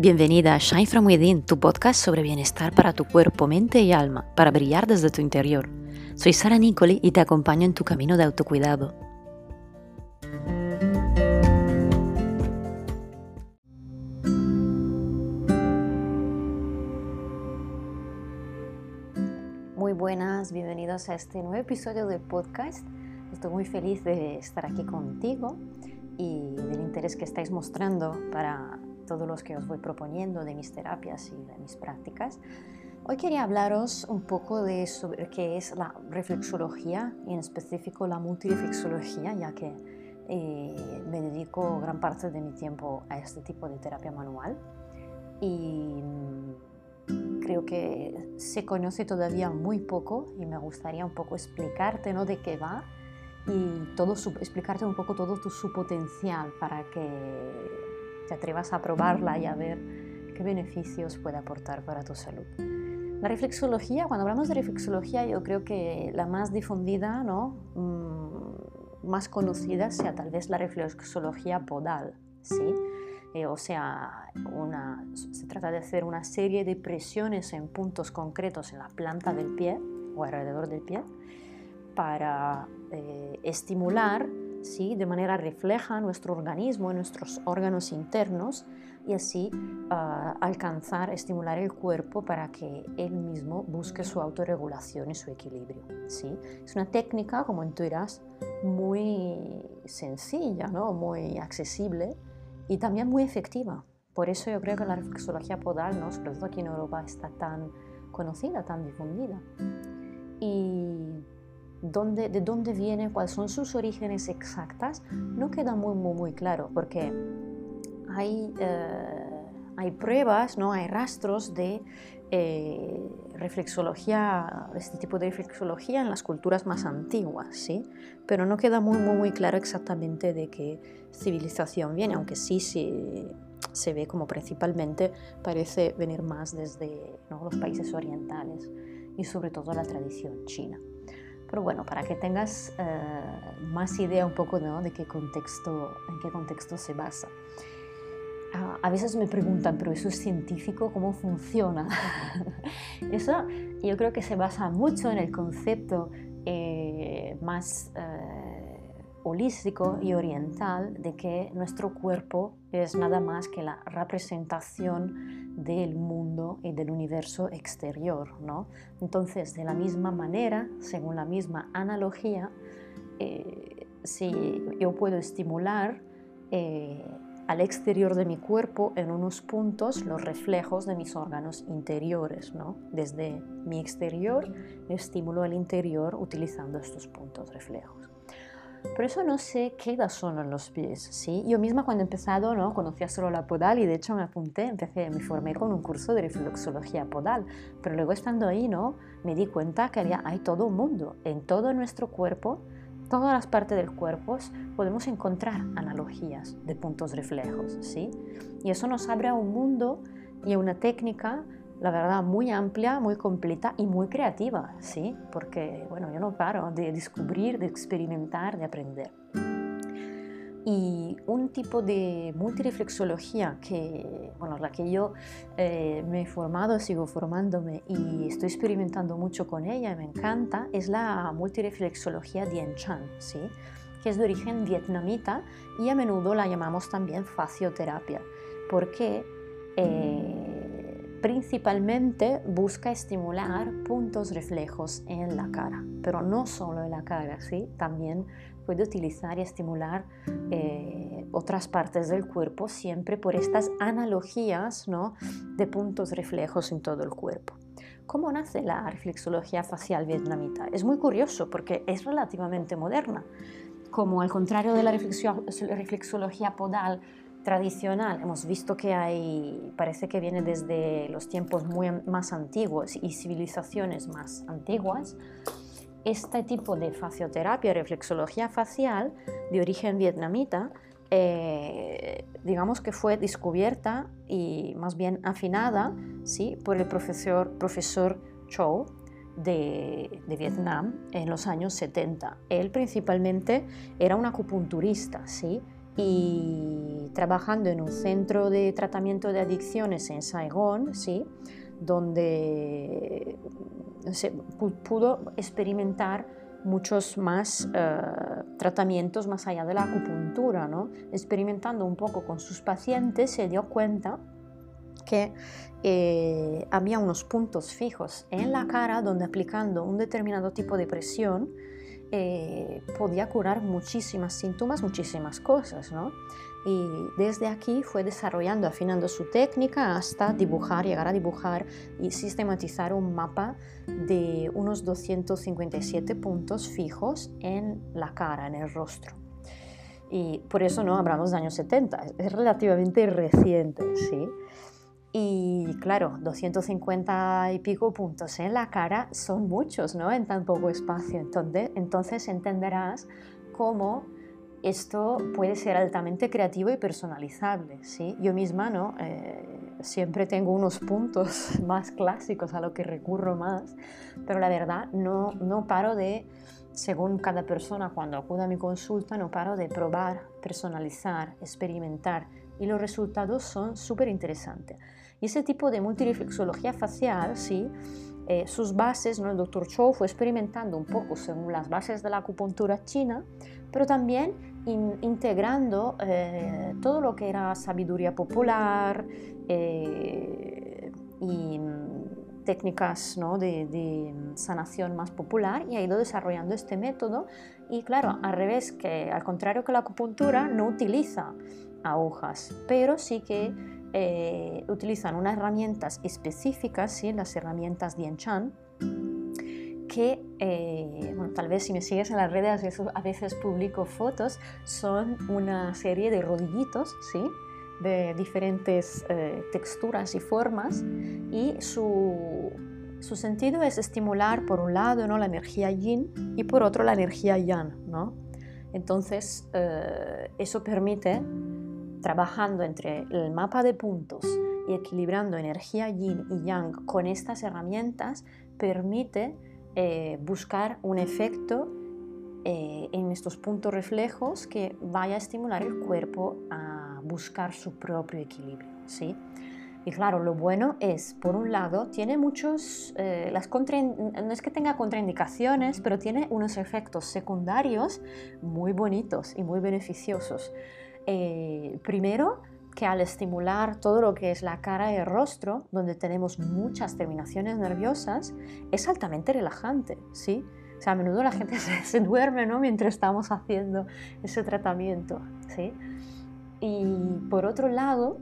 Bienvenida a Shine From Within, tu podcast sobre bienestar para tu cuerpo, mente y alma, para brillar desde tu interior. Soy Sara Nicoli y te acompaño en tu camino de autocuidado. Muy buenas, bienvenidos a este nuevo episodio del podcast. Estoy muy feliz de estar aquí contigo y del interés que estáis mostrando para todos los que os voy proponiendo de mis terapias y de mis prácticas. Hoy quería hablaros un poco de sobre qué es la reflexología y en específico la multireflexología, ya que eh, me dedico gran parte de mi tiempo a este tipo de terapia manual y mm, creo que se conoce todavía muy poco y me gustaría un poco explicarte ¿no? de qué va y todo explicarte un poco todo tu, su potencial para que te atrevas a probarla y a ver qué beneficios puede aportar para tu salud. La reflexología, cuando hablamos de reflexología, yo creo que la más difundida, ¿no? Mm, más conocida sea tal vez la reflexología podal, ¿sí? Eh, o sea, una, se trata de hacer una serie de presiones en puntos concretos en la planta del pie o alrededor del pie para eh, estimular ¿sí? de manera refleja nuestro organismo, nuestros órganos internos y así ah, alcanzar, estimular el cuerpo para que él mismo busque su autorregulación y su equilibrio. ¿sí? Es una técnica, como intuirás, muy sencilla, ¿no? muy accesible y también muy efectiva. Por eso yo creo que la reflexología podal, ¿no? sobre todo aquí en Europa, está tan conocida, tan difundida. Y de dónde viene, cuáles son sus orígenes exactas, no queda muy, muy, muy claro, porque hay, eh, hay pruebas, ¿no? hay rastros de eh, reflexología, este tipo de reflexología en las culturas más antiguas, ¿sí? pero no queda muy, muy, muy claro exactamente de qué civilización viene, aunque sí se, se ve como principalmente parece venir más desde los países orientales y sobre todo la tradición china. Pero bueno, para que tengas eh, más idea un poco de qué contexto, en qué contexto se basa. Ah, a veces me preguntan, pero eso es científico, ¿cómo funciona? eso yo creo que se basa mucho en el concepto eh, más eh, holístico y oriental de que nuestro cuerpo es nada más que la representación del mundo y del universo exterior. ¿no? Entonces, de la misma manera, según la misma analogía, eh, si yo puedo estimular eh, al exterior de mi cuerpo en unos puntos los reflejos de mis órganos interiores. ¿no? Desde mi exterior estimulo al interior utilizando estos puntos reflejos. Por eso no sé qué edad son en los pies, ¿sí? Yo misma cuando he empezado, ¿no? Conocía solo la podal y de hecho me apunté, empecé, me formé con un curso de reflexología podal, pero luego estando ahí, ¿no? Me di cuenta que había, hay todo un mundo, en todo nuestro cuerpo, todas las partes del cuerpo podemos encontrar analogías de puntos reflejos, ¿sí? Y eso nos abre a un mundo y a una técnica la verdad, muy amplia, muy completa y muy creativa, ¿sí? Porque, bueno, yo no paro de descubrir, de experimentar, de aprender. Y un tipo de multireflexología que, bueno, la que yo eh, me he formado, sigo formándome y estoy experimentando mucho con ella me encanta, es la multireflexología Dien Chan, ¿sí? que es de origen vietnamita y a menudo la llamamos también facioterapia, porque eh, principalmente busca estimular puntos reflejos en la cara, pero no solo en la cara, ¿sí? también puede utilizar y estimular eh, otras partes del cuerpo siempre por estas analogías ¿no? de puntos reflejos en todo el cuerpo. ¿Cómo nace la reflexología facial vietnamita? Es muy curioso porque es relativamente moderna. Como al contrario de la reflexología podal, tradicional, hemos visto que hay, parece que viene desde los tiempos muy más antiguos y civilizaciones más antiguas, este tipo de facioterapia, reflexología facial de origen vietnamita, eh, digamos que fue descubierta y más bien afinada ¿sí? por el profesor, profesor Chow de, de, Vietnam en los años 70. Él principalmente era un acupunturista, ¿sí? Y trabajando en un centro de tratamiento de adicciones en Saigón, ¿sí? donde se pudo experimentar muchos más eh, tratamientos más allá de la acupuntura. ¿no? Experimentando un poco con sus pacientes se dio cuenta que eh, había unos puntos fijos en la cara donde aplicando un determinado tipo de presión eh, podía curar muchísimas síntomas, muchísimas cosas. ¿no? Y desde aquí fue desarrollando, afinando su técnica hasta dibujar, llegar a dibujar y sistematizar un mapa de unos 257 puntos fijos en la cara, en el rostro. Y por eso no hablamos de años 70, es relativamente reciente, ¿sí? Y claro, 250 y pico puntos en la cara son muchos, ¿no? En tan poco espacio. Entonces, entonces entenderás cómo esto puede ser altamente creativo y personalizable. ¿sí? Yo misma ¿no? Eh, siempre tengo unos puntos más clásicos a lo que recurro más, pero la verdad no, no paro de, según cada persona cuando acuda a mi consulta, no paro de probar, personalizar, experimentar y los resultados son súper interesantes. Y ese tipo de multireflexología facial, sí, eh, sus bases, ¿no? el doctor Chou fue experimentando un poco según las bases de la acupuntura china, pero también integrando eh, todo lo que era sabiduría popular eh, y mm, técnicas ¿no? de, de, sanación más popular y ha ido desarrollando este método y claro, al revés, que al contrario que la acupuntura no utiliza agujas, pero sí que eh, utilizan unas herramientas específicas, ¿sí? las herramientas Chan, que eh, bueno, tal vez si me sigues en las redes a veces publico fotos, son una serie de rodillitos, ¿sí? de diferentes eh, texturas y formas y su, su, sentido es estimular por un lado ¿no? la energía yin y por otro la energía yang. ¿no? Entonces eso permite trabajando entre el mapa de puntos y equilibrando energía yin y yang con estas herramientas, permite eh, buscar un efecto eh, en estos puntos reflejos que vaya a estimular el cuerpo a buscar su propio equilibrio. ¿sí? Y claro, lo bueno es, por un lado, tiene muchos, eh, las no es que tenga contraindicaciones, pero tiene unos efectos secundarios muy bonitos y muy beneficiosos. Eh, primero, que al estimular todo lo que es la cara y el rostro, donde tenemos muchas terminaciones nerviosas, es altamente relajante, ¿sí? O sea, a menudo la gente se, duerme, ¿no? Mientras estamos haciendo ese tratamiento, ¿sí? Y por otro lado,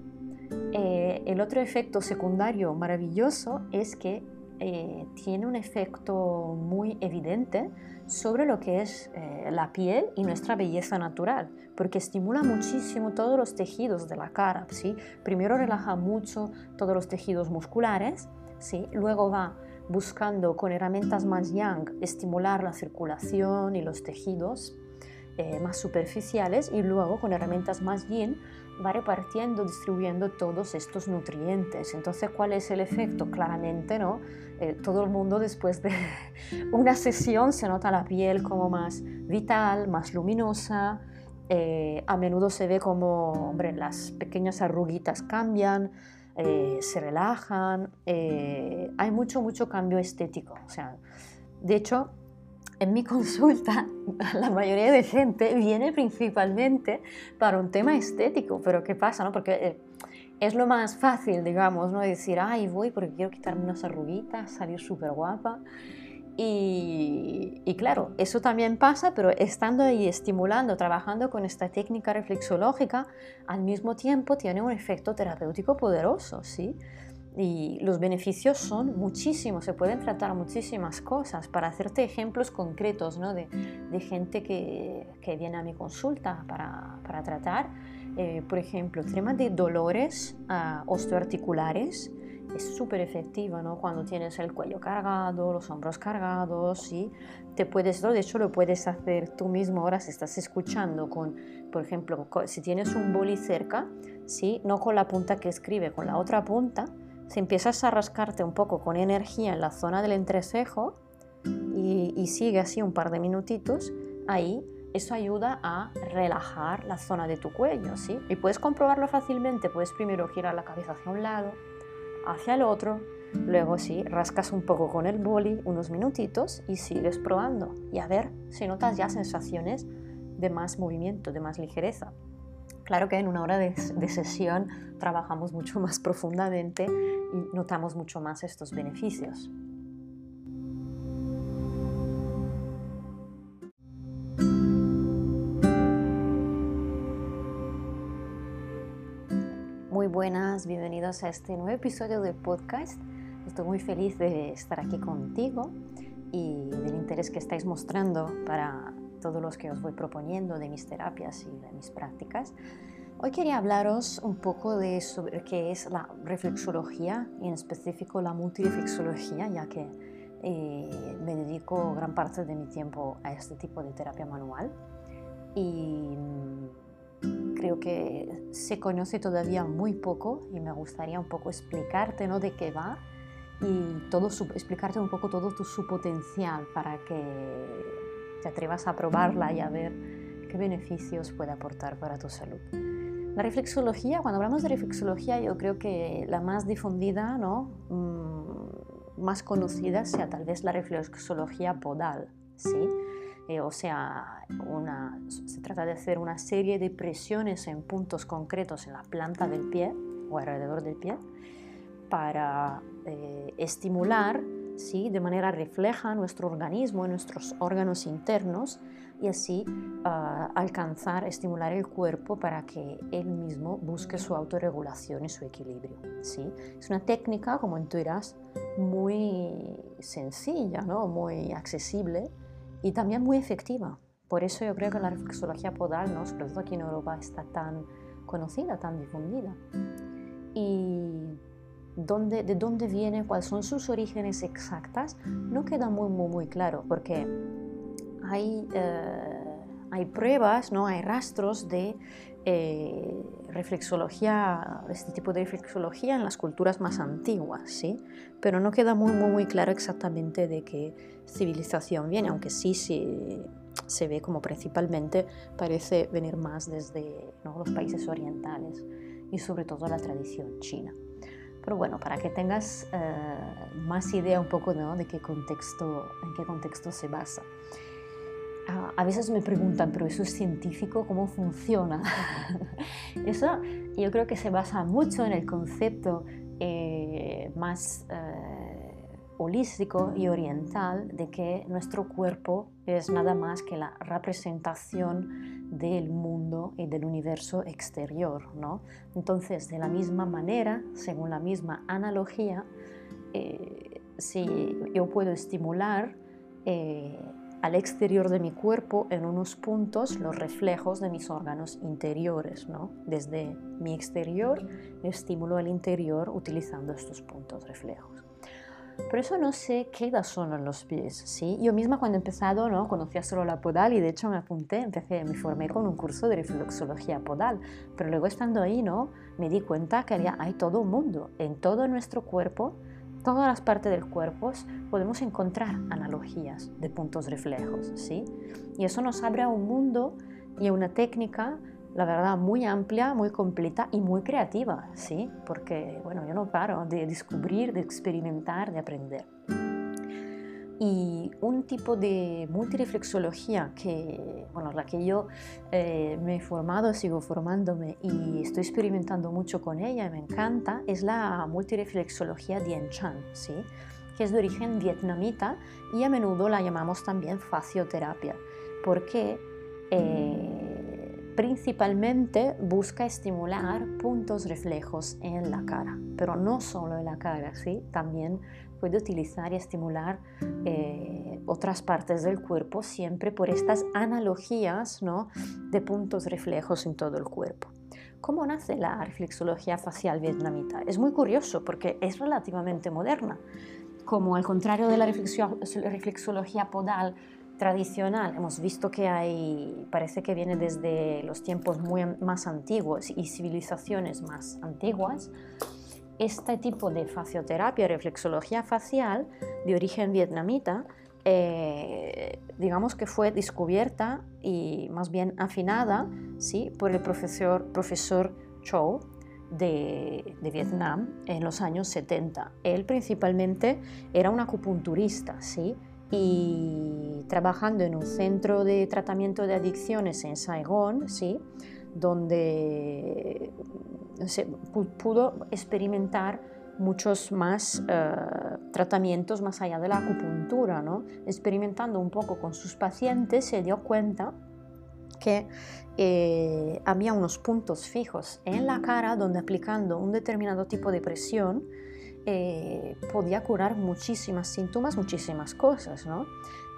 eh, el otro efecto secundario maravilloso es que eh, tiene un efecto muy evidente sobre lo que es eh, la piel y nuestra belleza natural, porque estimula muchísimo todos los tejidos de la cara. ¿sí? Primero relaja mucho todos los tejidos musculares, ¿sí? luego va buscando con herramientas más yang estimular la circulación y los tejidos eh, más superficiales y luego con herramientas más yin va repartiendo, distribuyendo todos estos nutrientes. Entonces, ¿cuál es el efecto? Claramente, ¿no? Eh, todo el mundo después de una sesión se nota la piel como más vital, más luminosa. Eh, a menudo se ve como, hombre, las pequeñas arruguitas cambian, eh, se relajan. hay mucho, mucho cambio estético. O sea, de hecho, en mi consulta, la mayoría de gente viene principalmente para un tema estético, pero ¿qué pasa? No? Porque eh, es lo más fácil, digamos, ¿no? Decir, ay, voy porque quiero quitarme unas arruguitas, salir súper guapa. Y, y, claro, eso también pasa, pero estando ahí estimulando, trabajando con esta técnica reflexológica, al mismo tiempo tiene un efecto terapéutico poderoso, ¿sí? Y los beneficios son muchísimos, se pueden tratar muchísimas cosas. Para hacerte ejemplos concretos ¿no? de, de, gente que, que, viene a mi consulta para, para tratar, eh, por ejemplo, el tema de dolores uh, osteoarticulares es súper efectiva ¿no? cuando tienes el cuello cargado, los hombros cargados, y te puedes, de hecho lo puedes hacer tú mismo ahora si estás escuchando con, por ejemplo, si tienes un boli cerca, ¿sí? no con la punta que escribe, con la otra punta, si empiezas a rascarte un poco con energía en la zona del entrecejo y, sigue así un par de minutitos, ahí eso ayuda a relajar la zona de tu cuello, ¿sí? Y puedes comprobarlo fácilmente, puedes primero girar la cabeza hacia un lado, hacia el otro, luego sí, rascas un poco con el boli unos minutitos y sigues probando y a ver si notas ya sensaciones de más movimiento, de más ligereza. Claro que en una hora de, sesión trabajamos mucho más profundamente y notamos mucho más estos beneficios. Muy buenas, bienvenidos a este nuevo episodio de podcast. Estoy muy feliz de estar aquí contigo y del interés que estáis mostrando para todos los que os voy proponiendo de mis terapias y de mis prácticas. Hoy quería hablaros un poco de sobre qué es la reflexología y en específico la multireflexología, ya que eh, me dedico gran parte de mi tiempo a este tipo de terapia manual y mm, creo que se conoce todavía muy poco y me gustaría un poco explicarte ¿no? de qué va y todo su, explicarte un poco todo tu, su potencial para que te atrevas a probarla y a ver qué beneficios puede aportar para tu salud. La reflexología, cuando hablamos de reflexología, yo creo que la más difundida, ¿no? Mm, más conocida sea tal vez la reflexología podal, ¿sí? Eh, o sea, una, se trata de hacer una serie de presiones en puntos concretos en la planta del pie o alrededor del pie para eh, estimular ¿sí? de manera refleja nuestro organismo, nuestros órganos internos y así ah, alcanzar, estimular el cuerpo para que él mismo busque su autorregulación y su equilibrio. ¿sí? Es una técnica, como tú dirás, muy sencilla, ¿no? muy accesible y también muy efectiva. Por eso yo creo que la reflexología podal, ¿no? sobre todo aquí en Europa, está tan conocida, tan difundida. Y de dónde viene, cuáles son sus orígenes exactas, no queda muy, muy, muy claro, porque hay, eh, hay pruebas, ¿no? hay rastros de eh, reflexología, este tipo de reflexología en las culturas más antiguas, ¿sí? pero no queda muy, muy, muy claro exactamente de qué civilización viene, aunque sí, sí se ve como principalmente parece venir más desde los países orientales y sobre todo la tradición china. Pero bueno, para que tengas eh, más idea un poco de qué contexto, en qué contexto se basa. a veces me preguntan, pero eso es científico, ¿cómo funciona? eso yo creo que se basa mucho en el concepto eh, más eh, holístico y oriental de que nuestro cuerpo es nada más que la representación del mundo y del universo exterior. ¿no? Entonces, de la misma manera, según la misma analogía, eh, si yo puedo estimular eh, al exterior de mi cuerpo en unos puntos los reflejos de mis órganos interiores. ¿no? Desde mi exterior estimulo el interior utilizando estos puntos reflejos. Pero eso no se queda solo en los pies, ¿sí? Yo misma cuando he empezado, ¿no? Conocía solo la podal y de hecho me apunté, empecé, me formé con un curso de reflexología podal, pero luego estando ahí, ¿no? Me di cuenta que había, hay todo un mundo, en todo nuestro cuerpo, todas las partes del cuerpo podemos encontrar analogías de puntos reflejos, ¿sí? Y eso nos abre a un mundo y a una técnica la verdad, muy amplia, muy completa y muy creativa, ¿sí? Porque, bueno, yo no paro de descubrir, de experimentar, de aprender. Y un tipo de multireflexología que, bueno, la que yo eh, me he formado, sigo formándome y estoy experimentando mucho con ella me encanta, es la multireflexología Dien Chan, ¿sí? que es de origen vietnamita y a menudo la llamamos también facioterapia, porque eh, principalmente busca estimular puntos reflejos en la cara, pero no solo en la cara, ¿sí? también puede utilizar y estimular eh, otras partes del cuerpo siempre por estas analogías ¿no? de puntos reflejos en todo el cuerpo. ¿Cómo nace la reflexología facial vietnamita? Es muy curioso porque es relativamente moderna. Como al contrario de la reflexología podal, tradicional, hemos visto que hay, parece que viene desde los tiempos muy más antiguos y civilizaciones más antiguas, este tipo de facioterapia, reflexología facial de origen vietnamita, eh, digamos que fue descubierta y más bien afinada ¿sí? por el profesor, profesor Chow de, de, Vietnam en los años 70. Él principalmente era un acupunturista, ¿sí? Y trabajando en un centro de tratamiento de adicciones en Saigón, ¿sí? donde se pudo experimentar muchos más eh, tratamientos más allá de la acupuntura. ¿no? Experimentando un poco con sus pacientes se dio cuenta que eh, había unos puntos fijos en la cara donde aplicando un determinado tipo de presión eh, podía curar muchísimas síntomas, muchísimas cosas, ¿no?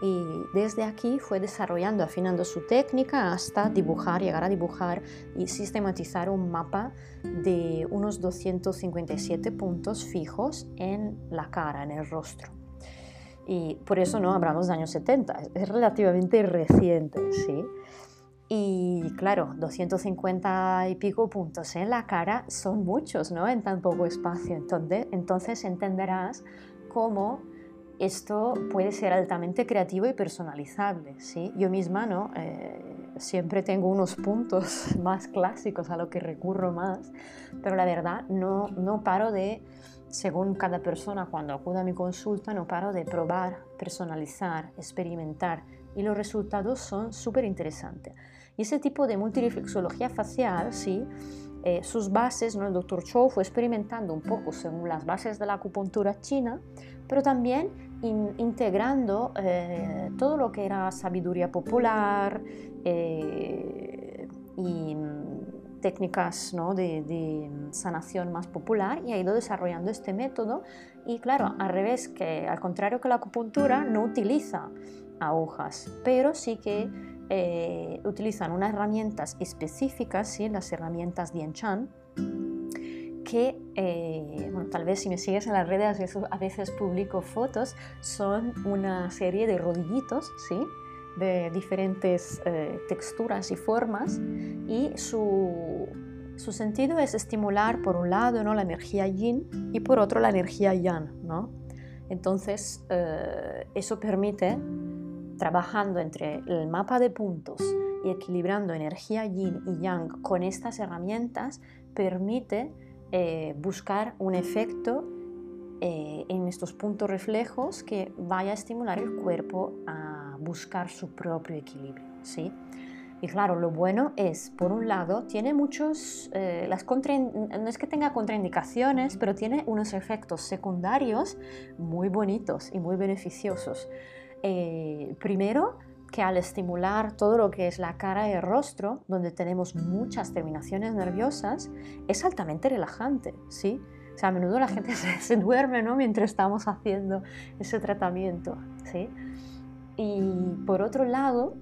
Y desde aquí fue desarrollando, afinando su técnica hasta dibujar, llegar a dibujar y sistematizar un mapa de unos 257 puntos fijos en la cara, en el rostro. Y por eso no hablamos de años 70, es relativamente reciente, ¿sí? Y claro, 250 y pico puntos en la cara son muchos, ¿no? En tan poco espacio. Entonces, entonces entenderás cómo esto puede ser altamente creativo y personalizable, ¿sí? Yo misma, ¿no? Eh, siempre tengo unos puntos más clásicos a lo que recurro más, pero la verdad no, no paro de, según cada persona cuando acuda a mi consulta, no paro de probar, personalizar, experimentar y los resultados son súper interesantes. Y ese tipo de multireflexología facial, sí, eh, sus bases, ¿no? el doctor Chou fue experimentando un poco según las bases de la acupuntura china, pero también integrando eh, todo lo que era sabiduría popular eh, y técnicas ¿no? de, de, sanación más popular y ha ido desarrollando este método y claro, al revés, que al contrario que la acupuntura no utiliza agujas, pero sí que eh, utilizan unas herramientas específicas, ¿sí? las herramientas Chan, que, eh, bueno, tal vez si me sigues en las redes, a veces publico fotos, son una serie de rodillitos, ¿sí? de diferentes eh, texturas y formas, y su, su, sentido es estimular, por un lado, ¿no? la energía yin y por otro, la energía yang. ¿no? Entonces, eso permite trabajando entre el mapa de puntos y equilibrando energía yin y yang con estas herramientas permite eh, buscar un efecto eh, en estos puntos reflejos que vaya a estimular el cuerpo a buscar su propio equilibrio. ¿sí? Y claro, lo bueno es, por un lado, tiene muchos, eh, las no es que tenga contraindicaciones, pero tiene unos efectos secundarios muy bonitos y muy beneficiosos. Eh, primero, que al estimular todo lo que es la cara y el rostro, donde tenemos muchas terminaciones nerviosas, es altamente relajante, ¿sí? O sea, a menudo la gente se, duerme, ¿no? Mientras estamos haciendo ese tratamiento, ¿sí? Y por otro lado,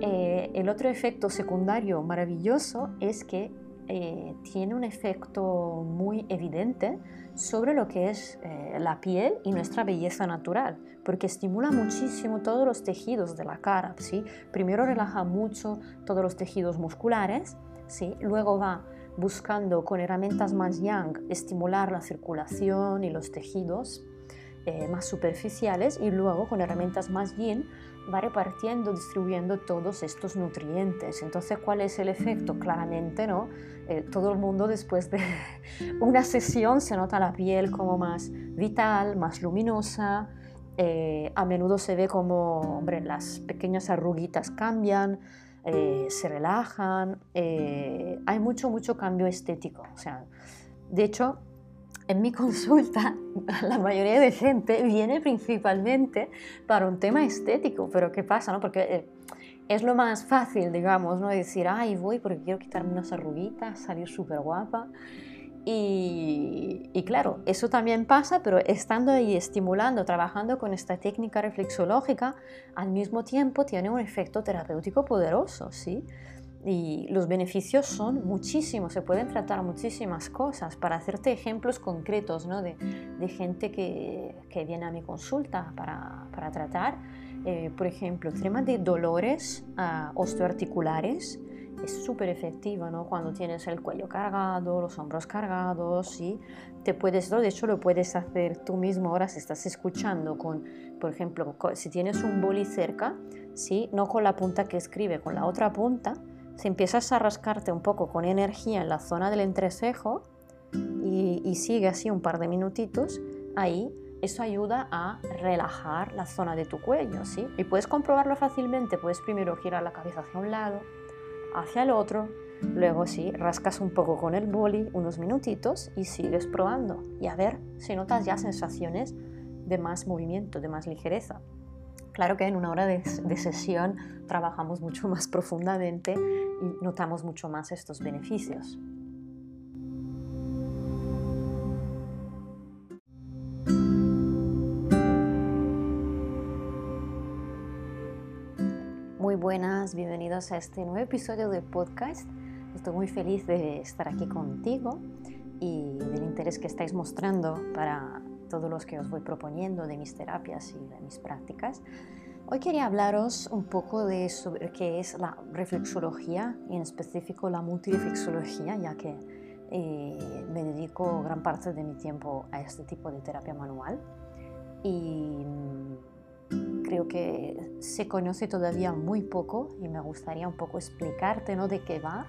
eh, el otro efecto secundario maravilloso es que eh, tiene un efecto muy evidente sobre lo que es eh, la piel y nuestra belleza natural, porque estimula muchísimo todos los tejidos de la cara. ¿sí? Primero relaja mucho todos los tejidos musculares, ¿sí? luego va buscando con herramientas más yang estimular la circulación y los tejidos eh, más superficiales y luego con herramientas más yin va repartiendo, distribuyendo todos estos nutrientes. Entonces, ¿cuál es el efecto? Claramente, ¿no? Eh, todo el mundo después de una sesión se nota la piel como más vital, más luminosa. Eh, a menudo se ve como, hombre, las pequeñas arruguitas cambian, eh, se relajan. hay mucho, mucho cambio estético. O sea, de hecho, en mi consulta la mayoría de gente viene principalmente para un tema estético, pero ¿qué pasa? No? Porque es lo más fácil, digamos, ¿no? Decir, ay, voy porque quiero quitarme unas arruguitas, salir súper guapa. Y, y, claro, eso también pasa, pero estando ahí estimulando, trabajando con esta técnica reflexológica, al mismo tiempo tiene un efecto terapéutico poderoso, ¿sí? Y los beneficios son muchísimos, se pueden tratar muchísimas cosas. Para hacerte ejemplos concretos ¿no? de, de, gente que, que, viene a mi consulta para, para tratar, eh, por ejemplo, tema de dolores uh, osteoarticulares es súper efectiva, ¿no? Cuando tienes el cuello cargado, los hombros cargados, ¿sí? Te puedes, de hecho lo puedes hacer tú mismo ahora si estás escuchando con, por ejemplo, si tienes un boli cerca, ¿sí? No con la punta que escribe, con la otra punta, si empiezas a rascarte un poco con energía en la zona del entrecejo y, y sigue así un par de minutitos, ahí eso ayuda a relajar la zona de tu cuello, ¿sí? Y puedes comprobarlo fácilmente, puedes primero girar la cabeza hacia un lado, hacia el otro, luego sí, rascas un poco con el boli unos minutitos y sigues probando y a ver si notas ya sensaciones de más movimiento, de más ligereza. Claro que en una hora de, de sesión trabajamos mucho más profundamente y notamos mucho más estos beneficios. Muy buenas, bienvenidos a este nuevo episodio de podcast. Estoy muy feliz de estar aquí contigo y del interés que estáis mostrando para todos los que os voy proponiendo de mis terapias y de mis prácticas. Hoy quería hablaros un poco de sobre qué es la reflexología y en específico la multireflexología, ya que eh, me dedico gran parte de mi tiempo a este tipo de terapia manual. Y creo que se conoce todavía muy poco y me gustaría un poco explicarte ¿no? de qué va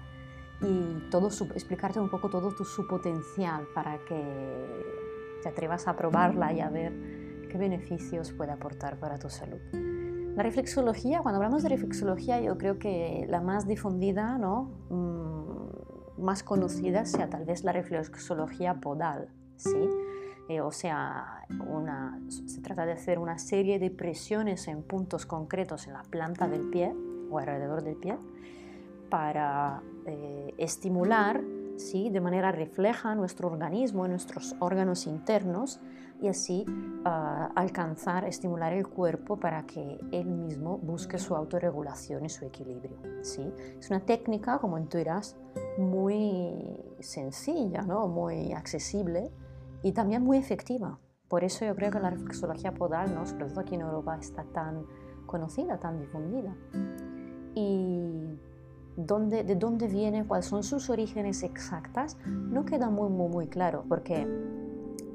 y todo explicarte un poco todo tu, su potencial para que te atrevas a probarla y a ver qué beneficios puede aportar para tu salud. La reflexología, cuando hablamos de reflexología, yo creo que la más difundida, ¿no? Mm, más conocida sea tal vez la reflexología podal, ¿sí? Eh, o sea, se trata de hacer una serie de presiones en puntos concretos en la planta del pie o alrededor del pie para eh, estimular ¿sí? de manera refleja nuestro organismo, nuestros órganos internos y así ah, alcanzar, estimular el cuerpo para que él mismo busque su autorregulación y su equilibrio. ¿sí? Es una técnica, como intuirás, muy sencilla, ¿no? muy accesible y también muy efectiva. Por eso yo creo que la reflexología podal, ¿no? sobre todo aquí en Europa, está tan conocida, tan difundida. Y dónde, de dónde viene, cuáles son sus orígenes exactas, no queda muy, muy, muy claro, porque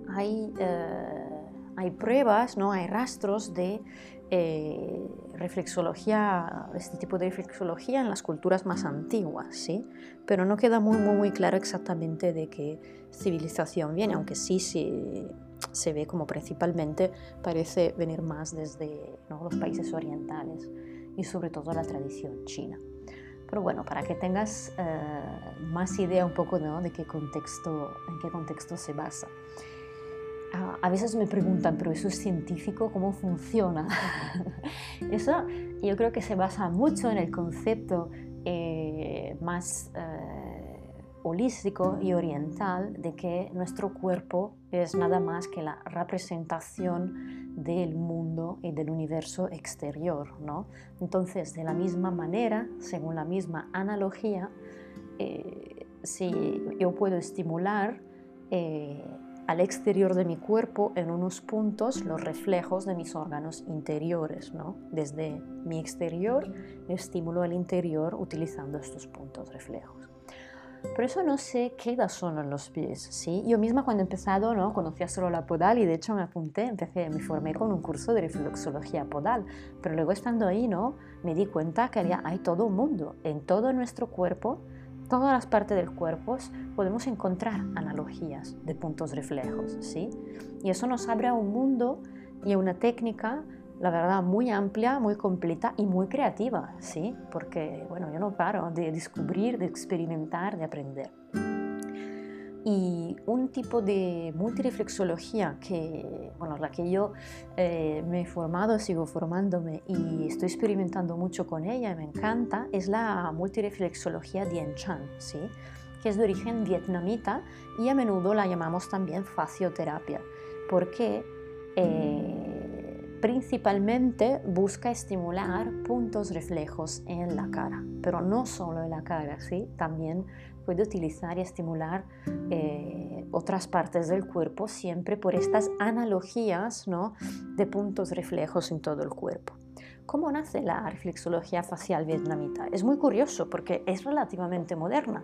hay, eh, hay pruebas, ¿no? hay rastros de eh, reflexología, este tipo de reflexología en las culturas más antiguas, ¿sí? Pero no queda muy, muy, muy claro exactamente de qué civilización viene, aunque sí se, se ve como principalmente parece venir más desde los países orientales y sobre todo la tradición china. Pero bueno, para que tengas eh, más idea un poco de qué contexto, en qué contexto se basa. Ah, a veces me preguntan, pero eso es científico, ¿cómo funciona? eso yo creo que se basa mucho en el concepto eh, más eh, holístico y oriental de que nuestro cuerpo es nada más que la representación del mundo y del universo exterior. ¿no? Entonces, de la misma manera, según la misma analogía, eh, si yo puedo estimular al exterior de mi cuerpo en unos puntos los reflejos de mis órganos interiores. ¿no? Desde mi exterior estimulo el interior utilizando estos puntos reflejos. Por eso no sé qué edad son en los pies. ¿sí? Yo misma cuando he empezado ¿no? conocía solo la podal y de hecho me apunté, empecé, me formé con un curso de reflexología podal. Pero luego estando ahí ¿no? me di cuenta que había, hay todo un mundo en todo nuestro cuerpo todas las partes del cuerpo podemos encontrar analogías de puntos reflejos, ¿sí? Y eso nos abre a un mundo y a una técnica, la verdad, muy amplia, muy completa y muy creativa, ¿sí? Porque, bueno, yo no paro de descubrir, de experimentar, de aprender. Y un tipo de multireflexología que, bueno, la que yo eh, me he formado, sigo formándome y estoy experimentando mucho con ella me encanta, es la multireflexología Dien Chan, ¿sí? que es de origen vietnamita y a menudo la llamamos también facioterapia, porque eh, principalmente busca estimular puntos reflejos en la cara, pero no solo en la cara, ¿sí? también puede utilizar y estimular eh, otras partes del cuerpo siempre por estas analogías ¿no? de puntos reflejos en todo el cuerpo. ¿Cómo nace la reflexología facial vietnamita? Es muy curioso porque es relativamente moderna.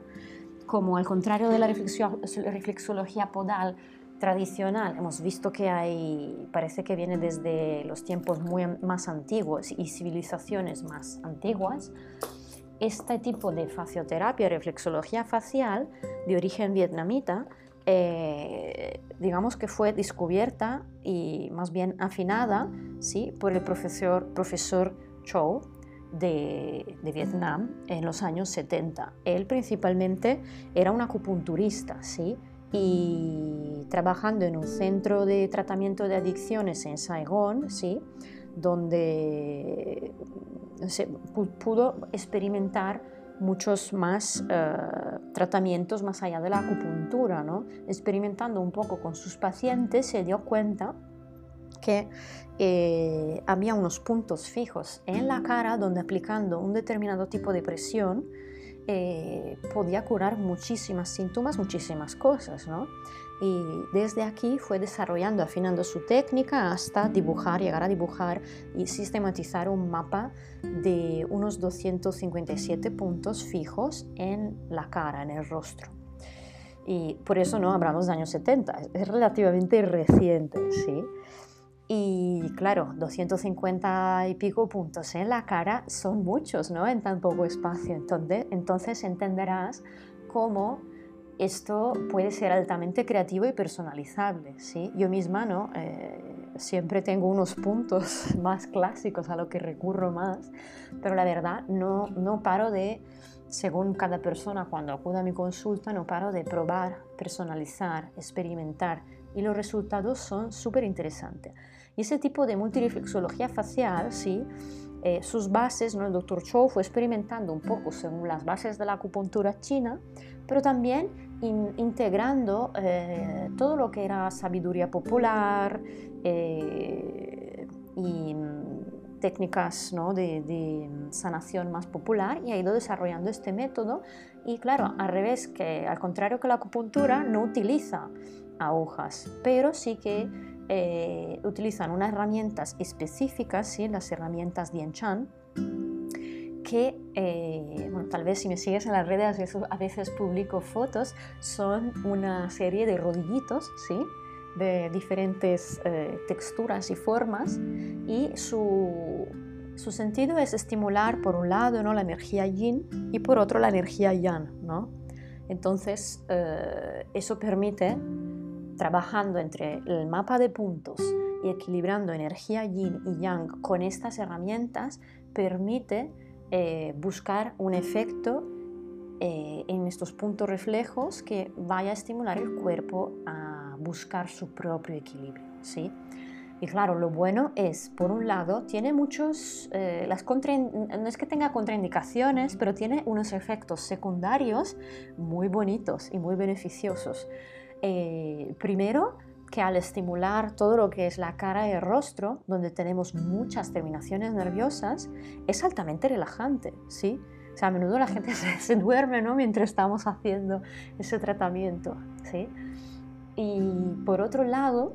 Como al contrario de la reflexología podal tradicional, hemos visto que hay, parece que viene desde los tiempos muy más antiguos y civilizaciones más antiguas, este tipo de facioterapia, reflexología facial de origen vietnamita, eh, digamos que fue descubierta y más bien afinada ¿sí? por el profesor, profesor Chow de, de, Vietnam en los años 70. Él principalmente era un acupunturista ¿sí? Y trabajando en un centro de tratamiento de adicciones en Saigón, ¿sí? donde se pudo experimentar muchos más eh, tratamientos más allá de la acupuntura, ¿no? Experimentando un poco con sus pacientes se dio cuenta que eh, había unos puntos fijos en la cara donde aplicando un determinado tipo de presión eh, podía curar muchísimas síntomas, muchísimas cosas, ¿no? y desde aquí fue desarrollando, afinando su técnica hasta dibujar, llegar a dibujar y sistematizar un mapa de unos 257 puntos fijos en la cara, en el rostro. Y por eso no hablamos de años 70, es relativamente reciente, ¿sí? Y claro, 250 y pico puntos en la cara son muchos, ¿no? En tan poco espacio. Entonces, entonces entenderás cómo esto puede ser altamente creativo y personalizable. ¿sí? Yo misma ¿no? Eh, siempre tengo unos puntos más clásicos a lo que recurro más, pero la verdad no, no paro de, según cada persona cuando acuda a mi consulta, no paro de probar, personalizar, experimentar y los resultados son súper interesantes. Y ese tipo de multireflexología facial, sí, eh, sus bases, ¿no? el doctor Chow fue experimentando un poco según las bases de la acupuntura china, pero también integrando eh, todo lo que era sabiduría popular eh, y mm, técnicas ¿no? de, de, sanación más popular y ha ido desarrollando este método y claro, al revés, que al contrario que la acupuntura no utiliza agujas, pero sí que eh, utilizan unas herramientas específicas, ¿sí? las herramientas Chan, que eh, bueno, tal vez si me sigues en las redes a veces, publico fotos, son una serie de rodillitos, ¿sí? de diferentes eh, texturas y formas y su, su, sentido es estimular por un lado ¿no? la energía yin y por otro la energía yang. ¿no? Entonces eso permite trabajando entre el mapa de puntos y equilibrando energía yin y yang con estas herramientas, permite eh, buscar un efecto eh, en estos puntos reflejos que vaya a estimular el cuerpo a buscar su propio equilibrio. ¿sí? Y claro, lo bueno es, por un lado, tiene muchos, eh, las no es que tenga contraindicaciones, pero tiene unos efectos secundarios muy bonitos y muy beneficiosos. Eh, primero, que al estimular todo lo que es la cara y el rostro, donde tenemos muchas terminaciones nerviosas, es altamente relajante, ¿sí? O sea, a menudo la gente se, duerme, ¿no? Mientras estamos haciendo ese tratamiento, ¿sí? Y por otro lado,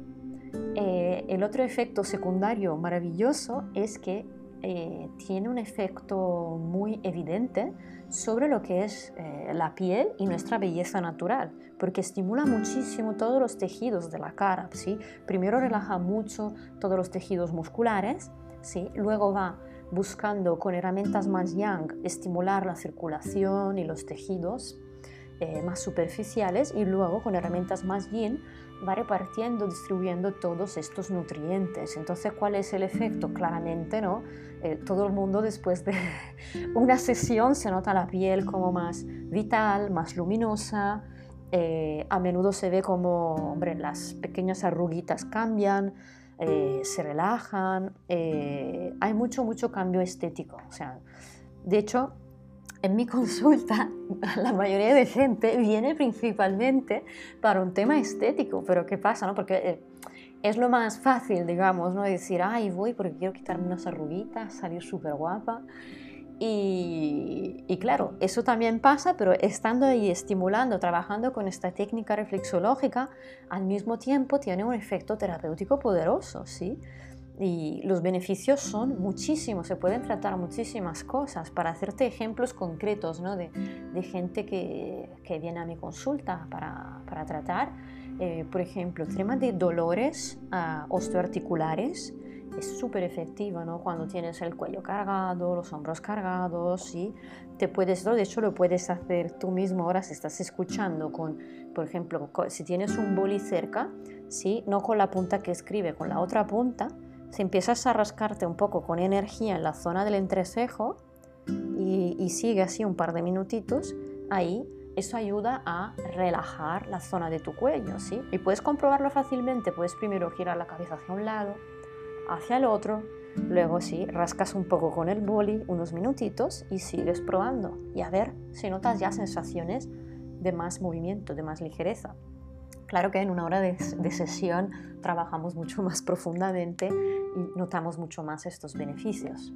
eh, el otro efecto secundario maravilloso es que eh, tiene un efecto muy evidente sobre lo que es eh, la piel y nuestra belleza natural, porque estimula muchísimo todos los tejidos de la cara. ¿sí? Primero relaja mucho todos los tejidos musculares, ¿sí? luego va buscando con herramientas más yang estimular la circulación y los tejidos eh, más superficiales y luego con herramientas más yin va repartiendo, distribuyendo todos estos nutrientes. Entonces, ¿cuál es el efecto? Claramente, ¿no? Eh, todo el mundo después de una sesión se nota la piel como más vital, más luminosa. Eh, a menudo se ve como, hombre, las pequeñas arruguitas cambian, eh, se relajan. hay mucho, mucho cambio estético. O sea, de hecho, en mi consulta, la mayoría de gente viene principalmente para un tema estético, pero ¿qué pasa? No? Porque es lo más fácil, digamos, ¿no? Decir, ay, voy porque quiero quitarme unas arruguitas, salir súper guapa. Y, y, claro, eso también pasa, pero estando ahí estimulando, trabajando con esta técnica reflexológica, al mismo tiempo tiene un efecto terapéutico poderoso, ¿sí? Y los beneficios son muchísimos, se pueden tratar muchísimas cosas. Para hacerte ejemplos concretos ¿no? de, de, gente que, que, viene a mi consulta para, para tratar, eh, por ejemplo, el tema de dolores uh, osteoarticulares es súper efectivo, ¿no? Cuando tienes el cuello cargado, los hombros cargados, ¿sí? Te puedes, de hecho lo puedes hacer tú mismo ahora si estás escuchando con, por ejemplo, si tienes un boli cerca, ¿sí? No con la punta que escribe, con la otra punta, si empiezas a rascarte un poco con energía en la zona del entrecejo y, y sigue así un par de minutitos, ahí eso ayuda a relajar la zona de tu cuello, ¿sí? Y puedes comprobarlo fácilmente, puedes primero girar la cabeza hacia un lado, hacia el otro, luego sí, rascas un poco con el boli unos minutitos y sigues probando y a ver si notas ya sensaciones de más movimiento, de más ligereza. Claro que en una hora de, sesión trabajamos mucho más profundamente y notamos mucho más estos beneficios.